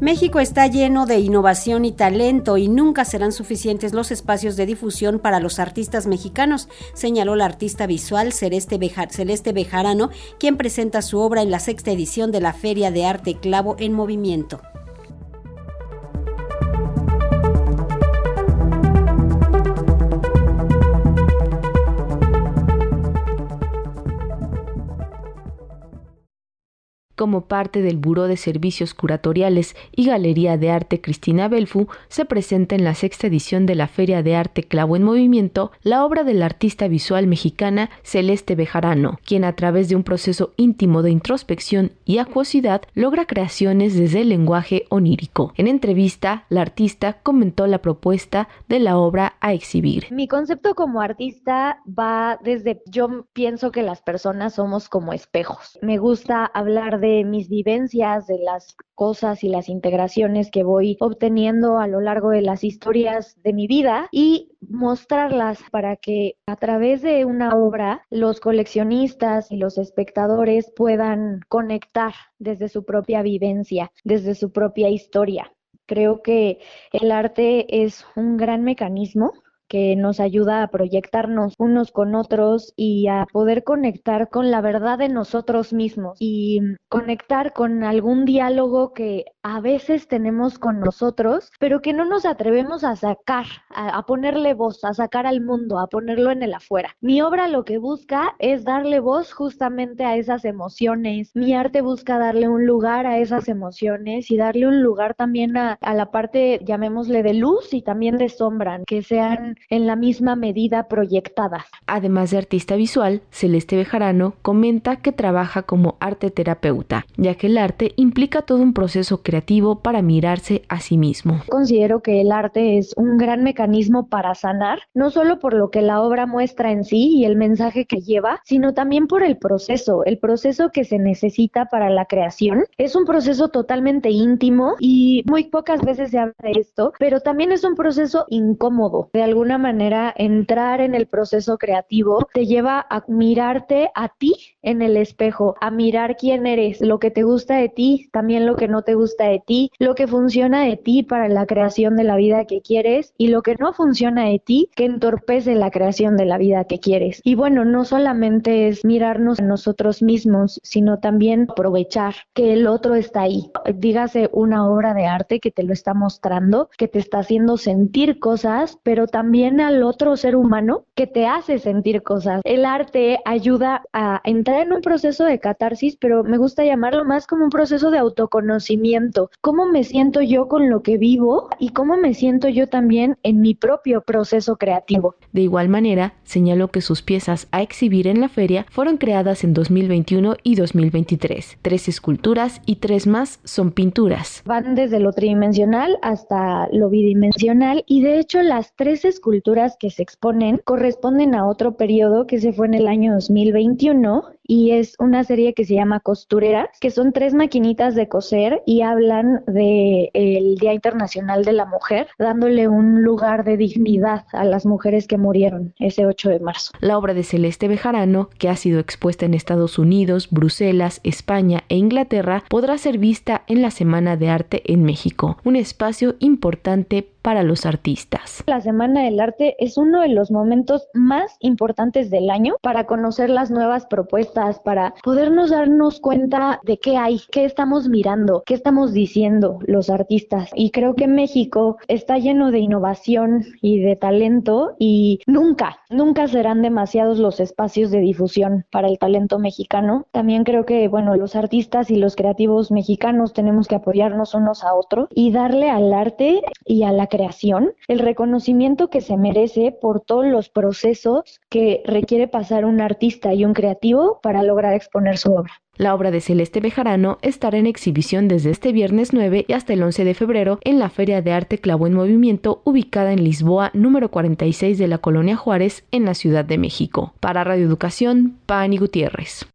México está lleno de innovación y talento y nunca serán suficientes los espacios de difusión para los artistas mexicanos, señaló la artista visual Celeste, Bejarano, quien presenta su obra en la sexta edición de la Feria de Arte Clavo en Movimiento. Como parte del Buró de Servicios Curatoriales y Galería de Arte Cristina Belfu, se presenta en la sexta edición de la Feria de Arte Clavo en Movimiento la obra de la artista visual mexicana Celeste Bejarano, quien a través de un proceso íntimo de introspección y acuosidad logra creaciones desde el lenguaje onírico. En entrevista, la artista comentó la propuesta de la obra a exhibir. Mi concepto como artista va desde yo pienso que las personas somos como espejos. Me gusta hablar de de mis vivencias, de las cosas y las integraciones que voy obteniendo a lo largo de las historias de mi vida y mostrarlas para que a través de una obra los coleccionistas y los espectadores puedan conectar desde su propia vivencia, desde su propia historia. Creo que el arte es un gran mecanismo que nos ayuda a proyectarnos unos con otros y a poder conectar con la verdad de nosotros mismos y conectar con algún diálogo que a veces tenemos con nosotros, pero que no nos atrevemos a sacar, a, ponerle voz, a sacar al mundo, a ponerlo en el afuera. Mi obra lo que busca es darle voz justamente a esas emociones. Mi arte busca darle un lugar a esas emociones y darle un lugar también a, a la parte, llamémosle, de luz y también de sombra, que sean en la misma medida proyectada. Además de artista visual, Celeste Bejarano comenta que trabaja como arte terapeuta, ya que el arte implica todo un proceso creativo para mirarse a sí mismo. Considero que el arte es un gran mecanismo para sanar, no solo por lo que la obra muestra en sí y el mensaje que lleva, sino también por el proceso, el proceso que se necesita para la creación. Es un proceso totalmente íntimo y muy pocas veces se habla de esto, pero también es un proceso incómodo. De alguna manera entrar en el proceso creativo te lleva a mirarte a ti en el espejo, a mirar quién eres, lo que te gusta de ti, también lo que no te gusta de ti, lo que funciona de ti para la creación de la vida que quieres y lo que no funciona de ti que entorpece la creación de la vida que quieres. Y bueno, no solamente es mirarnos a nosotros mismos, sino también aprovechar que el otro está ahí. Dígase una obra de arte que te lo está mostrando, que te está haciendo sentir cosas, pero también al otro ser humano que te hace sentir cosas. El arte ayuda a entrar en un proceso de catarsis, pero me gusta llamarlo más como un proceso de autoconocimiento. ¿Cómo me siento yo con lo que vivo y cómo me siento yo también en mi propio proceso creativo? De igual manera, señaló que sus piezas a exhibir en la feria fueron creadas en 2021 y 2023. Tres esculturas y tres más son pinturas. Van desde lo tridimensional hasta lo bidimensional y de hecho las tres esculturas que se exponen corresponden a otro periodo que se fue en el año 2021 y es una serie que se llama Costureras, que son tres maquinitas de coser y hablan del el Día Internacional de la Mujer, dándole un lugar de dignidad a las mujeres que murieron ese 8 de marzo. La obra de Celeste Bejarano, que ha sido expuesta en Estados Unidos, Bruselas, España e Inglaterra, podrá ser vista en la Semana de Arte en México, un espacio importante para los artistas. La Semana del Arte es uno de los momentos más importantes del año para conocer las nuevas propuestas para podernos darnos cuenta de qué hay, qué estamos mirando, qué estamos diciendo los artistas. Y creo que México está lleno de innovación y de talento y nunca, nunca serán demasiados los espacios de difusión para el talento mexicano. También creo que, bueno, los artistas y los creativos mexicanos tenemos que apoyarnos unos a otros y darle al arte y a la creación el reconocimiento que se merece por todos los procesos que requiere pasar un artista y un creativo para lograr exponer su obra. La obra de Celeste Bejarano estará en exhibición desde este viernes 9 y hasta el 11 de febrero en la Feria de Arte Clavo en Movimiento ubicada en Lisboa número 46 de la Colonia Juárez en la Ciudad de México. Para Radio Educación, Pani Gutiérrez.